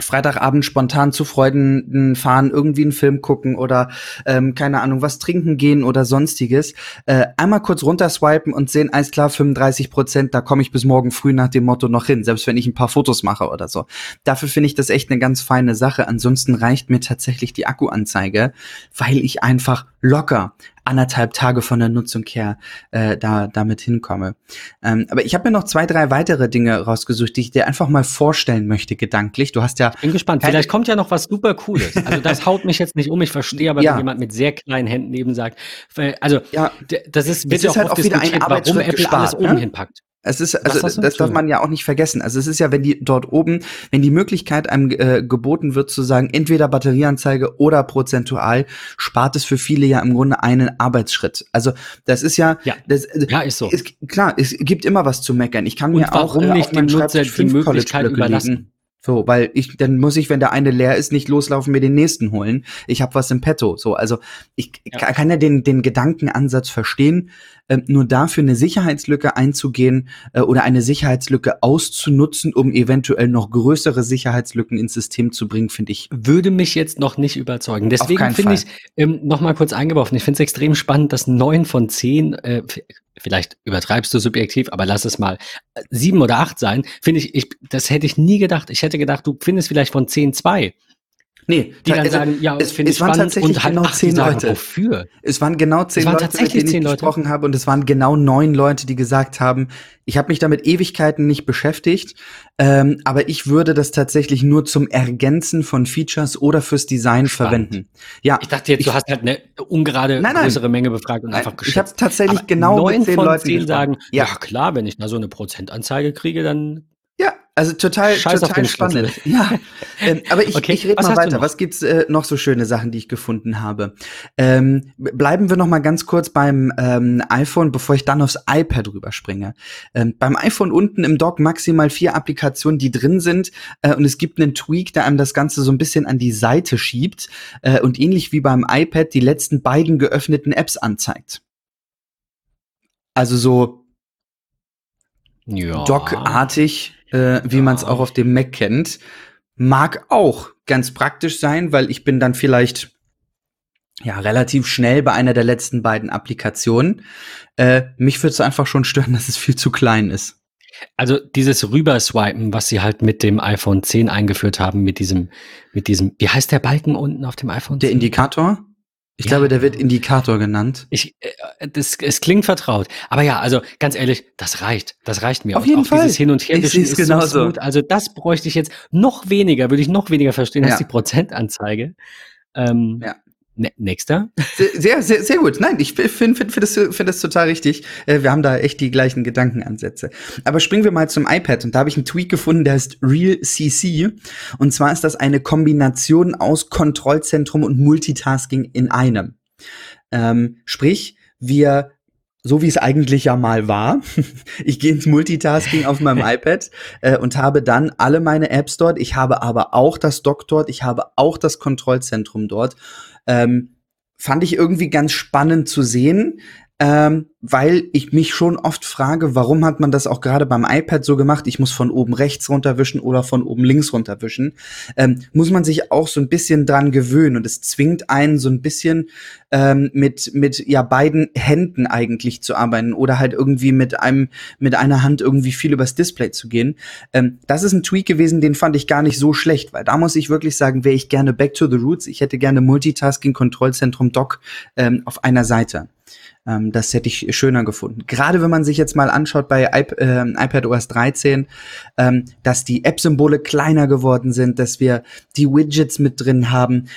A: Freitagabend spontan zu Freunden fahren, irgendwie einen Film gucken oder ähm, keine Ahnung, was trinken gehen oder sonstiges. Äh, einmal kurz runterswipen und sehen, alles klar, 35 Prozent, da komme ich bis morgen früh nach dem Motto noch hin, selbst wenn ich ein paar Fotos mache oder so. Dafür finde ich das echt eine ganz feine Sache. Ansonsten reicht mir tatsächlich die Akkuanzeige, weil ich einfach locker anderthalb Tage von der Nutzung her äh, da damit hinkomme. Ähm, aber ich habe mir noch zwei, drei weitere Dinge rausgesucht, die ich dir einfach mal vorstellen möchte, gedanklich. Du hast ja.
B: Bin gespannt. Vielleicht kommt ja noch was super Cooles. Also das haut mich jetzt nicht um. Ich verstehe aber, ja. wenn jemand mit sehr kleinen Händen neben sagt. Also ja, das ist,
A: wird ja auch, halt auch wieder ein warum Apple gespart, alles
B: oben ne? hinpackt.
A: Es ist, also das, das darf man ja auch nicht vergessen. Also es ist ja, wenn die dort oben, wenn die Möglichkeit einem äh, geboten wird zu sagen, entweder Batterieanzeige oder prozentual, spart es für viele ja im Grunde einen Arbeitsschritt. Also das ist ja,
B: ja,
A: das,
B: ja ist so.
A: Ist, klar, es gibt immer was zu meckern. Ich kann Und mir auch
B: äh, nicht dem Nutzer die Möglichkeit überlassen.
A: So, weil ich, dann muss ich, wenn der eine leer ist, nicht loslaufen, mir den nächsten holen. Ich habe was im Petto. So, also ich ja. kann ja den, den Gedankenansatz verstehen, äh, nur dafür eine Sicherheitslücke einzugehen äh, oder eine Sicherheitslücke auszunutzen, um eventuell noch größere Sicherheitslücken ins System zu bringen, finde ich.
B: Würde mich jetzt noch nicht überzeugen. Deswegen finde ich ähm, noch mal kurz eingeworfen. Ich finde es extrem spannend, dass neun von zehn äh, vielleicht übertreibst du subjektiv, aber lass es mal äh, sieben oder acht sein, finde ich, ich, das hätte ich nie gedacht. Ich hätte gedacht, du findest vielleicht von zehn zwei.
A: Nee,
B: die dann also, sagen, ja,
A: es, finde ich waren tatsächlich und halt, genau zehn Leute.
B: Wofür?
A: Es waren genau zehn waren Leute, mit denen ich Leute. gesprochen habe und es waren genau neun Leute, die gesagt haben, ich habe mich damit Ewigkeiten nicht beschäftigt, ähm, aber ich würde das tatsächlich nur zum Ergänzen von Features oder fürs Design Spannend. verwenden.
B: Ja, ich dachte jetzt, ich, du hast halt eine ungerade nein, nein, größere Menge befragt und einfach geschätzt.
A: Ich habe tatsächlich aber genau
B: neun von Leuten zehn sagen, ja. ja klar, wenn ich da so eine Prozentanzeige kriege, dann
A: also total, Scheiß total spannend. [laughs] Ja, ähm, aber ich, okay. ich rede mal weiter. Was gibt's äh, noch so schöne Sachen, die ich gefunden habe? Ähm, bleiben wir noch mal ganz kurz beim ähm, iPhone, bevor ich dann aufs iPad rüberspringe. Ähm, beim iPhone unten im Dock maximal vier Applikationen, die drin sind, äh, und es gibt einen Tweak, der einem das Ganze so ein bisschen an die Seite schiebt äh, und ähnlich wie beim iPad die letzten beiden geöffneten Apps anzeigt. Also so ja. Dock-artig äh, wie ja. man es auch auf dem Mac kennt. Mag auch ganz praktisch sein, weil ich bin dann vielleicht ja relativ schnell bei einer der letzten beiden Applikationen. Äh, mich würde es einfach schon stören, [laughs] dass es viel zu klein ist.
B: Also dieses Rüberswipen, was sie halt mit dem iPhone 10 eingeführt haben, mit diesem, mit diesem, wie heißt der Balken unten auf dem iPhone 10?
A: Der Indikator? Ich ja. glaube, der wird Indikator genannt.
B: Ich, äh, das, es klingt vertraut. Aber ja, also ganz ehrlich, das reicht. Das reicht mir.
A: Auf jeden Fall.
B: Dieses Hin und Her
A: ich ist genauso. so
B: gut. Also das bräuchte ich jetzt noch weniger, würde ich noch weniger verstehen ja. als die Prozentanzeige. Ähm, ja. Ne nächster.
A: Sehr, sehr, sehr gut. Nein, ich finde find, find das, find das total richtig. Äh, wir haben da echt die gleichen Gedankenansätze. Aber springen wir mal zum iPad. Und da habe ich einen Tweet gefunden, der heißt Real CC. Und zwar ist das eine Kombination aus Kontrollzentrum und Multitasking in einem. Ähm, sprich, wir so wie es eigentlich ja mal war. [laughs] ich gehe ins Multitasking auf meinem [laughs] iPad äh, und habe dann alle meine Apps dort. Ich habe aber auch das Dock dort. Ich habe auch das Kontrollzentrum dort ähm, fand ich irgendwie ganz spannend zu sehen, ähm, weil ich mich schon oft frage, warum hat man das auch gerade beim iPad so gemacht? Ich muss von oben rechts runterwischen oder von oben links runterwischen. Ähm, muss man sich auch so ein bisschen dran gewöhnen und es zwingt einen so ein bisschen ähm, mit mit ja beiden Händen eigentlich zu arbeiten oder halt irgendwie mit einem mit einer Hand irgendwie viel übers Display zu gehen. Ähm, das ist ein Tweak gewesen, den fand ich gar nicht so schlecht, weil da muss ich wirklich sagen, wäre ich gerne back to the roots. Ich hätte gerne Multitasking Kontrollzentrum Dock ähm, auf einer Seite. Ähm, das hätte ich schöner gefunden. Gerade wenn man sich jetzt mal anschaut bei iP äh, iPad OS 13, ähm, dass die App-Symbole kleiner geworden sind, dass wir die Widgets mit drin haben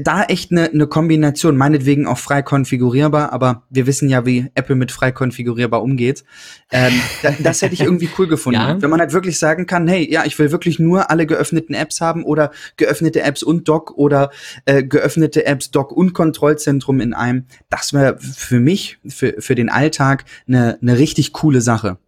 A: da echt eine ne Kombination, meinetwegen auch frei konfigurierbar, aber wir wissen ja, wie Apple mit frei konfigurierbar umgeht. Ähm, da, das hätte ich [laughs] irgendwie cool gefunden. Ja. Wenn man halt wirklich sagen kann, hey, ja, ich will wirklich nur alle geöffneten Apps haben oder geöffnete Apps und Doc oder äh, geöffnete Apps, Doc und Kontrollzentrum in einem. Das wäre für mich, für, für den Alltag, eine ne richtig coole Sache.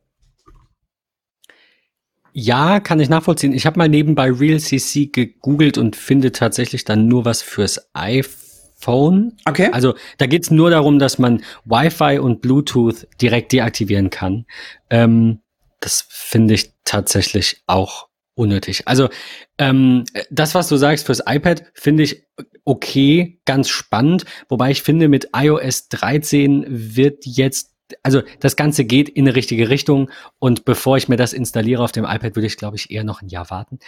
B: Ja, kann ich nachvollziehen. Ich habe mal nebenbei RealCC gegoogelt und finde tatsächlich dann nur was fürs iPhone.
A: Okay.
B: Also da geht's nur darum, dass man Wi-Fi und Bluetooth direkt deaktivieren kann. Ähm, das finde ich tatsächlich auch unnötig. Also ähm, das, was du sagst fürs iPad, finde ich okay, ganz spannend. Wobei ich finde, mit iOS 13 wird jetzt also das Ganze geht in eine richtige Richtung und bevor ich mir das installiere auf dem iPad, würde ich, glaube ich, eher noch ein Jahr warten.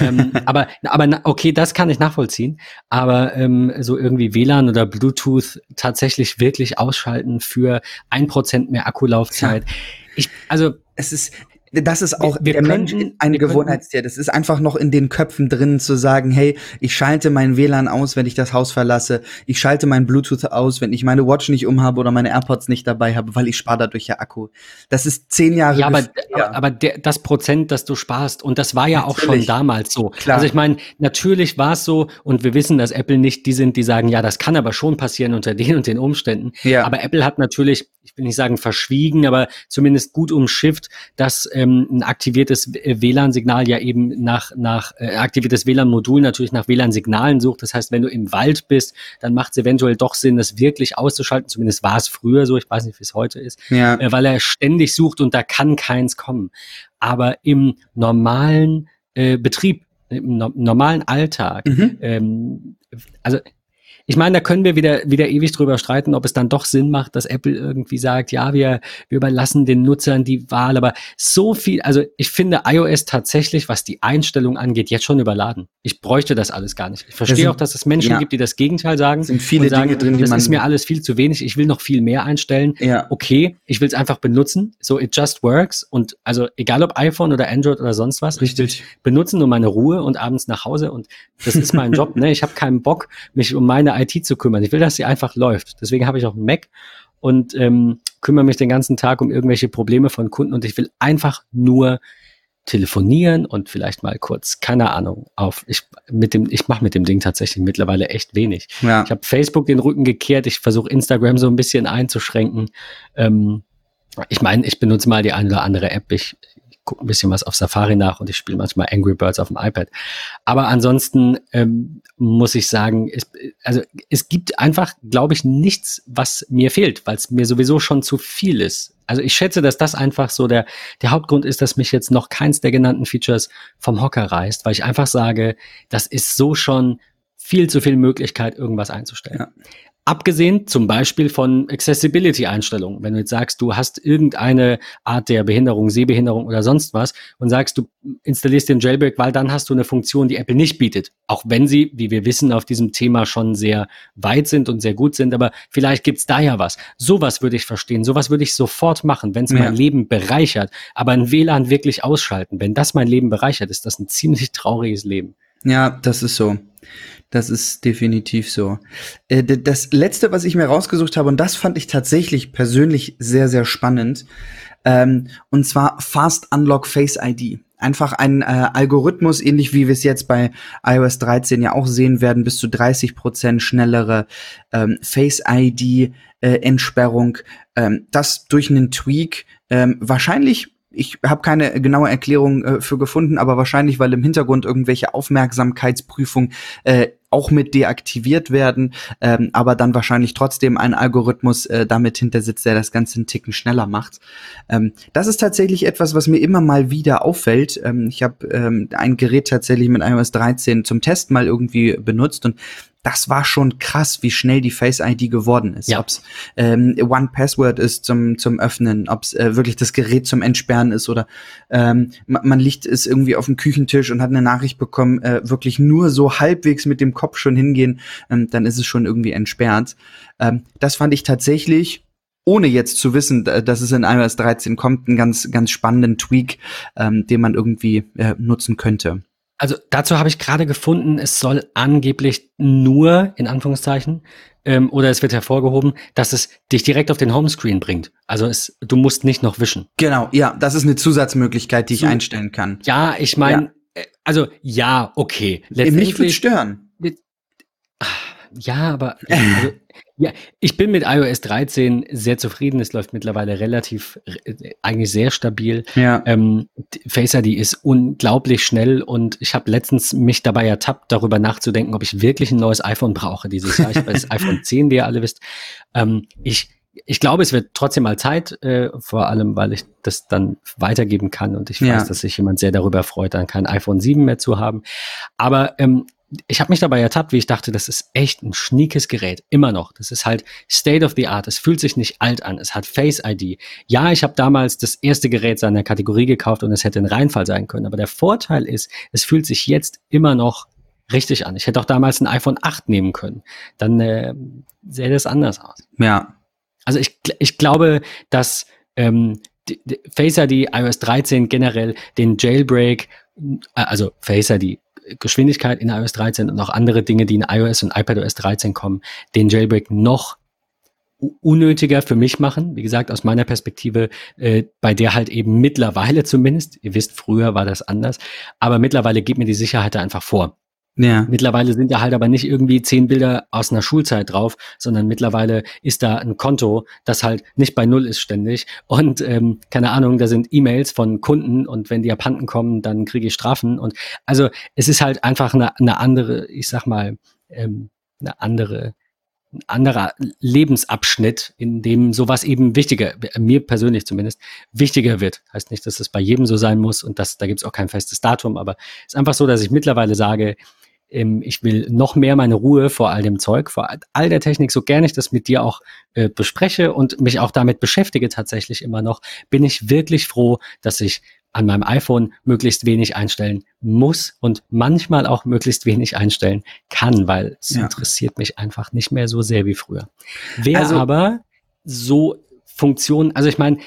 B: ähm, [laughs] aber, aber okay, das kann ich nachvollziehen. Aber ähm, so irgendwie WLAN oder Bluetooth tatsächlich wirklich ausschalten für ein Prozent mehr Akkulaufzeit. Ja. Ich, also
A: es ist, das ist auch wir, wir der Mensch ein Gewohnheitstier. Das ist einfach noch in den Köpfen drin zu sagen, hey, ich schalte mein WLAN aus, wenn ich das Haus verlasse. Ich schalte mein Bluetooth aus, wenn ich meine Watch nicht umhabe oder meine AirPods nicht dabei habe, weil ich spare dadurch ja Akku. Das ist zehn Jahre.
B: Ja, aber, aber, aber der, das Prozent, das du sparst, und das war ja natürlich. auch schon damals so. Klar. Also ich meine, natürlich war es so, und wir wissen, dass Apple nicht die sind, die sagen, ja, das kann aber schon passieren unter den und den Umständen. Ja. Aber Apple hat natürlich, ich will nicht sagen verschwiegen, aber zumindest gut umschifft, dass ähm, ein aktiviertes WLAN-Signal ja eben nach, nach äh, aktiviertes WLAN-Modul natürlich nach WLAN-Signalen sucht. Das heißt, wenn du im Wald bist, dann macht es eventuell doch Sinn, das wirklich auszuschalten. Zumindest war es früher so, ich weiß nicht, wie es heute ist, ja. äh, weil er ständig sucht und da kann keins kommen. Aber im normalen äh, Betrieb, im no normalen Alltag, mhm. ähm, also ich meine, da können wir wieder, wieder ewig drüber streiten, ob es dann doch Sinn macht, dass Apple irgendwie sagt, ja, wir, wir überlassen den Nutzern die Wahl. Aber so viel, also ich finde iOS tatsächlich, was die Einstellung angeht, jetzt schon überladen. Ich bräuchte das alles gar nicht. Ich verstehe sind, auch, dass es Menschen ja, gibt, die das Gegenteil sagen.
A: sind viele sagen, Dinge drin,
B: die das man ist mir alles viel zu wenig. Ich will noch viel mehr einstellen. Ja. Okay, ich will es einfach benutzen. So, it just works. Und also egal ob iPhone oder Android oder sonst was.
A: Richtig.
B: Benutzen um meine Ruhe und abends nach Hause. Und das ist mein Job. Ne? Ich habe keinen Bock, mich um meine IT zu kümmern. Ich will, dass sie einfach läuft. Deswegen habe ich auch einen Mac und ähm, kümmere mich den ganzen Tag um irgendwelche Probleme von Kunden und ich will einfach nur telefonieren und vielleicht mal kurz, keine Ahnung, auf. Ich mit dem, ich mache mit dem Ding tatsächlich mittlerweile echt wenig. Ja. Ich habe Facebook den Rücken gekehrt, ich versuche Instagram so ein bisschen einzuschränken. Ähm, ich meine, ich benutze mal die eine oder andere App. Ich, gucke ein bisschen was auf Safari nach und ich spiele manchmal Angry Birds auf dem iPad. Aber ansonsten ähm, muss ich sagen, es, also es gibt einfach, glaube ich, nichts, was mir fehlt, weil es mir sowieso schon zu viel ist. Also ich schätze, dass das einfach so der, der Hauptgrund ist, dass mich jetzt noch keins der genannten Features vom Hocker reißt, weil ich einfach sage, das ist so schon viel zu viel Möglichkeit, irgendwas einzustellen. Ja. Abgesehen zum Beispiel von Accessibility-Einstellungen. Wenn du jetzt sagst, du hast irgendeine Art der Behinderung, Sehbehinderung oder sonst was und sagst, du installierst den Jailbreak, weil dann hast du eine Funktion, die Apple nicht bietet. Auch wenn sie, wie wir wissen, auf diesem Thema schon sehr weit sind und sehr gut sind, aber vielleicht gibt's da ja was. Sowas würde ich verstehen. Sowas würde ich sofort machen, wenn es ja. mein Leben bereichert. Aber ein WLAN wirklich ausschalten, wenn das mein Leben bereichert, ist das ein ziemlich trauriges Leben.
A: Ja, das ist so. Das ist definitiv so. Äh, das letzte, was ich mir rausgesucht habe, und das fand ich tatsächlich persönlich sehr, sehr spannend, ähm, und zwar Fast Unlock Face ID. Einfach ein äh, Algorithmus, ähnlich wie wir es jetzt bei iOS 13 ja auch sehen werden, bis zu 30 Prozent schnellere ähm, Face ID äh. Ähm, das durch einen Tweak wahrscheinlich ich habe keine genaue Erklärung äh, für gefunden, aber wahrscheinlich, weil im Hintergrund irgendwelche Aufmerksamkeitsprüfungen äh, auch mit deaktiviert werden, ähm, aber dann wahrscheinlich trotzdem ein Algorithmus äh, damit hinter sitzt, der das Ganze einen Ticken schneller macht. Ähm, das ist tatsächlich etwas, was mir immer mal wieder auffällt. Ähm, ich habe ähm, ein Gerät tatsächlich mit iOS 13 zum Test mal irgendwie benutzt und das war schon krass, wie schnell die Face ID geworden ist.
B: Ja.
A: Ob's ähm, One Password ist zum zum Öffnen, ob's äh, wirklich das Gerät zum Entsperren ist oder ähm, man, man liegt es irgendwie auf dem Küchentisch und hat eine Nachricht bekommen, äh, wirklich nur so halbwegs mit dem Kopf schon hingehen, ähm, dann ist es schon irgendwie entsperrt. Ähm, das fand ich tatsächlich ohne jetzt zu wissen, dass es in iOS 13 kommt, einen ganz, ganz spannenden Tweak, ähm, den man irgendwie äh, nutzen könnte.
B: Also dazu habe ich gerade gefunden, es soll angeblich nur, in Anführungszeichen, ähm, oder es wird hervorgehoben, dass es dich direkt auf den Homescreen bringt. Also es, du musst nicht noch wischen.
A: Genau, ja, das ist eine Zusatzmöglichkeit, die ich einstellen kann.
B: Ja, ich meine, ja. Äh, also ja, okay.
A: Mich würde stören. Mit,
B: ja, aber [laughs] also, ja, ich bin mit iOS 13 sehr zufrieden. Es läuft mittlerweile relativ, äh, eigentlich sehr stabil.
A: Ja.
B: Ähm, Face ID ist unglaublich schnell und ich habe letztens mich dabei ertappt, darüber nachzudenken, ob ich wirklich ein neues iPhone brauche dieses Jahr. Ich habe das [laughs] iPhone 10, wie ihr alle wisst. Ähm, ich ich glaube, es wird trotzdem mal Zeit, äh, vor allem, weil ich das dann weitergeben kann und ich weiß, ja. dass sich jemand sehr darüber freut, dann kein iPhone 7 mehr zu haben. Aber ähm, ich habe mich dabei ertappt, wie ich dachte, das ist echt ein schniekes Gerät, immer noch. Das ist halt State of the Art. Es fühlt sich nicht alt an. Es hat Face ID. Ja, ich habe damals das erste Gerät seiner Kategorie gekauft und es hätte ein Reinfall sein können. Aber der Vorteil ist, es fühlt sich jetzt immer noch richtig an. Ich hätte auch damals ein iPhone 8 nehmen können. Dann äh, sähe das anders aus.
A: Ja.
B: Also ich, ich glaube, dass ähm, die, die Face ID, iOS 13 generell den Jailbreak, äh, also Face ID, Geschwindigkeit in iOS 13 und auch andere Dinge, die in iOS und iPadOS 13 kommen, den Jailbreak noch unnötiger für mich machen. Wie gesagt, aus meiner Perspektive, äh, bei der halt eben mittlerweile zumindest, ihr wisst, früher war das anders, aber mittlerweile geht mir die Sicherheit da einfach vor. Ja. Mittlerweile sind ja halt aber nicht irgendwie zehn Bilder aus einer Schulzeit drauf, sondern mittlerweile ist da ein Konto, das halt nicht bei Null ist ständig. Und ähm, keine Ahnung, da sind E-Mails von Kunden und wenn die abhanden kommen, dann kriege ich Strafen. Und also es ist halt einfach eine, eine andere, ich sag mal, ähm, eine andere ein anderer Lebensabschnitt, in dem sowas eben wichtiger, mir persönlich zumindest, wichtiger wird. Heißt nicht, dass es bei jedem so sein muss und das, da gibt es auch kein festes Datum, aber es ist einfach so, dass ich mittlerweile sage, ähm, ich will noch mehr meine Ruhe vor all dem Zeug, vor all der Technik, so gerne ich das mit dir auch äh, bespreche und mich auch damit beschäftige tatsächlich immer noch, bin ich wirklich froh, dass ich an meinem iPhone möglichst wenig einstellen muss und manchmal auch möglichst wenig einstellen kann, weil es ja. interessiert mich einfach nicht mehr so sehr wie früher. Wer also, aber so Funktionen, also ich meine,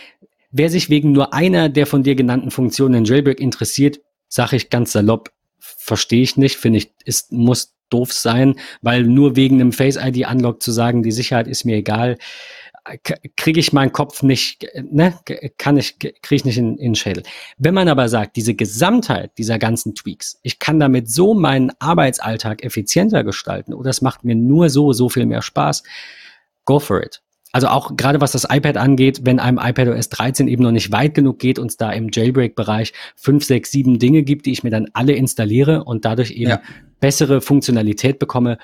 B: wer sich wegen nur einer der von dir genannten Funktionen in Jailbreak interessiert, sage ich ganz salopp, verstehe ich nicht, finde ich, ist, muss doof sein, weil nur wegen einem Face ID Unlock zu sagen, die Sicherheit ist mir egal, kriege ich meinen Kopf nicht, ne, kann ich, kriege ich nicht in, in den Schädel. Wenn man aber sagt, diese Gesamtheit dieser ganzen Tweaks, ich kann damit so meinen Arbeitsalltag effizienter gestalten oder es macht mir nur so, so viel mehr Spaß, go for it. Also auch gerade was das iPad angeht, wenn einem iPadOS 13 eben noch nicht weit genug geht und es da im Jailbreak-Bereich fünf, sechs, sieben Dinge gibt, die ich mir dann alle installiere und dadurch eben ja. bessere Funktionalität bekomme.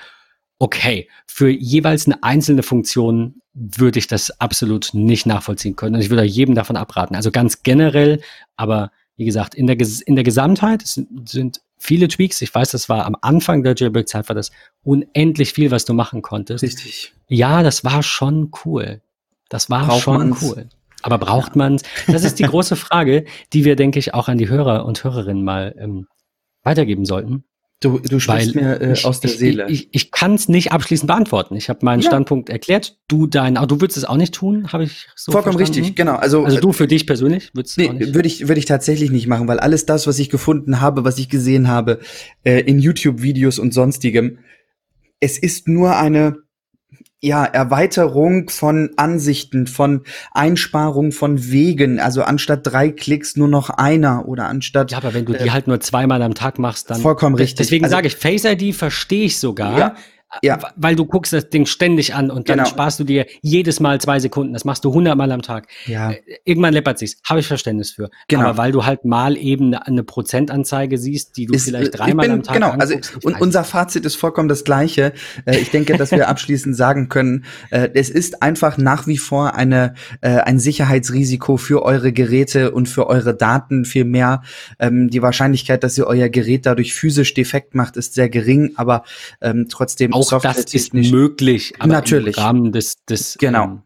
B: Okay, für jeweils eine einzelne Funktion würde ich das absolut nicht nachvollziehen können. Und ich würde jedem davon abraten. Also ganz generell, aber wie gesagt, in der, in der Gesamtheit sind, sind viele Tweaks. Ich weiß, das war am Anfang der Jailbreak-Zeit, war das unendlich viel, was du machen konntest.
A: Richtig.
B: Ja, das war schon cool. Das war braucht schon man's? cool. Aber braucht ja. man es? Das ist die [laughs] große Frage, die wir, denke ich, auch an die Hörer und Hörerinnen mal ähm, weitergeben sollten.
A: Du, du sprichst Weil mir äh, ich, aus der
B: ich,
A: Seele.
B: Ich, ich, kann es nicht abschließend beantworten. Ich habe meinen ja. Standpunkt erklärt. Du dein, du würdest es auch nicht tun, habe ich
A: so Vollkommen verstanden? richtig, genau.
B: Also, also du für dich persönlich
A: würdest nee, würde ich würde ich tatsächlich nicht machen, weil alles das, was ich gefunden habe, was ich gesehen habe äh, in YouTube-Videos und sonstigem, es ist nur eine ja, Erweiterung von Ansichten, von Einsparung von Wegen. Also anstatt drei Klicks nur noch einer oder anstatt.
B: Ja, aber wenn du äh, die halt nur zweimal am Tag machst, dann.
A: Vollkommen richtig.
B: Deswegen also, sage ich, Face ID verstehe ich sogar. Ja, ja. Weil du guckst das Ding ständig an und dann genau. sparst du dir jedes Mal zwei Sekunden. Das machst du hundertmal am Tag.
A: Ja. Äh,
B: irgendwann läppert sich's. Habe ich Verständnis für. Genau. Aber weil du halt mal eben eine Prozentanzeige siehst, die du ist, vielleicht dreimal bin, am Tag
A: Genau, also und unser Fazit ist vollkommen das gleiche. Äh, ich denke, dass wir [laughs] abschließend sagen können, äh, es ist einfach nach wie vor eine, ein Sicherheitsrisiko für eure Geräte und für eure Daten viel mehr. Ähm, die Wahrscheinlichkeit, dass ihr euer Gerät dadurch physisch defekt macht, ist sehr gering, aber ähm, trotzdem
B: auch das ist möglich,
A: aber Natürlich.
B: im Rahmen des, des
A: genau. Ähm,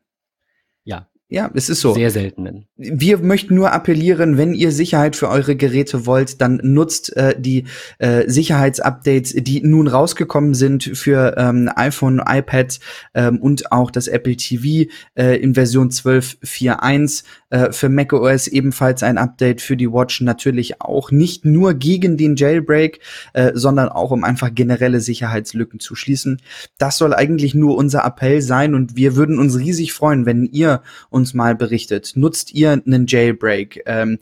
A: ja, es ist so.
B: Sehr seltenen.
A: Wir möchten nur appellieren, wenn ihr Sicherheit für eure Geräte wollt, dann nutzt äh, die äh, Sicherheitsupdates, die nun rausgekommen sind für ähm, iPhone, iPad ähm, und auch das Apple TV äh, in Version 12.4.1. Äh, für macOS ebenfalls ein Update, für die Watch natürlich auch. Nicht nur gegen den Jailbreak, äh, sondern auch um einfach generelle Sicherheitslücken zu schließen. Das soll eigentlich nur unser Appell sein und wir würden uns riesig freuen, wenn ihr uns mal berichtet. Nutzt ihr einen Jailbreak? Ähm,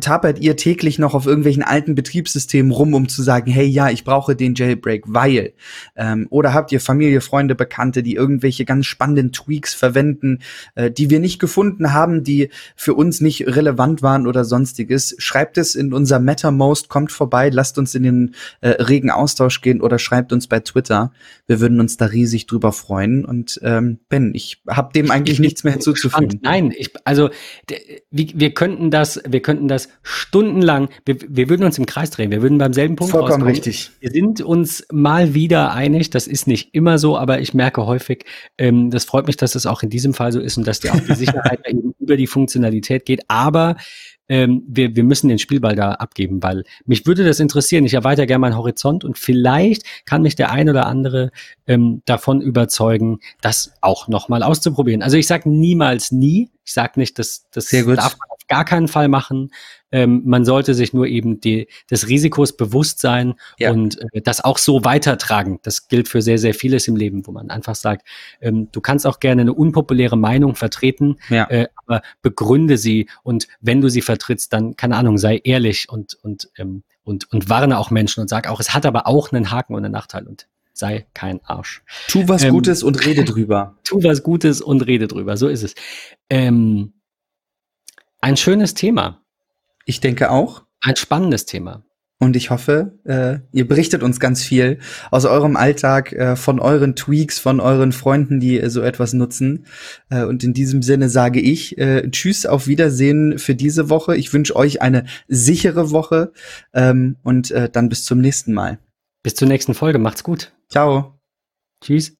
A: tapert ihr täglich noch auf irgendwelchen alten Betriebssystemen rum, um zu sagen, hey, ja, ich brauche den Jailbreak, weil. Ähm, oder habt ihr Familie, Freunde, Bekannte, die irgendwelche ganz spannenden Tweaks verwenden, äh, die wir nicht gefunden haben, die für uns nicht relevant waren oder sonstiges? Schreibt es in unser MetaMost, kommt vorbei, lasst uns in den äh, regen Austausch gehen oder schreibt uns bei Twitter. Wir würden uns da riesig drüber freuen. Und ähm, Ben, ich habe dem eigentlich ich, nichts mehr hinzuzufügen.
B: Nein, ich, also wir, wir könnten das, wir könnten das das stundenlang, wir, wir würden uns im Kreis drehen, wir würden beim selben Punkt
A: Vollkommen rauskommen. richtig.
B: Wir sind uns mal wieder einig, das ist nicht immer so, aber ich merke häufig, ähm, das freut mich, dass es das auch in diesem Fall so ist und dass die auch die Sicherheit eben über die Funktionalität geht, aber ähm, wir, wir müssen den Spielball da abgeben, weil mich würde das interessieren. Ich erweitere gerne meinen Horizont und vielleicht kann mich der ein oder andere ähm, davon überzeugen, das auch nochmal auszuprobieren. Also ich sage niemals nie. Ich sage nicht, dass das
A: Sehr gut.
B: darf man auf gar keinen Fall machen. Ähm, man sollte sich nur eben die, des Risikos bewusst sein ja. und äh, das auch so weitertragen. Das gilt für sehr, sehr vieles im Leben, wo man einfach sagt, ähm, du kannst auch gerne eine unpopuläre Meinung vertreten, ja. äh, aber begründe sie und wenn du sie vertrittst, dann, keine Ahnung, sei ehrlich und, und, ähm, und, und warne auch Menschen und sag auch, es hat aber auch einen Haken und einen Nachteil und sei kein Arsch.
A: Tu was ähm, Gutes und rede drüber. [laughs]
B: Tu was Gutes und rede drüber, so ist es. Ähm, ein schönes Thema.
A: Ich denke auch.
B: Ein spannendes Thema.
A: Und ich hoffe, äh, ihr berichtet uns ganz viel aus eurem Alltag, äh, von euren Tweaks, von euren Freunden, die äh, so etwas nutzen. Äh, und in diesem Sinne sage ich äh, Tschüss, auf Wiedersehen für diese Woche. Ich wünsche euch eine sichere Woche ähm, und äh, dann bis zum nächsten Mal.
B: Bis zur nächsten Folge. Macht's gut.
A: Ciao.
B: Tschüss.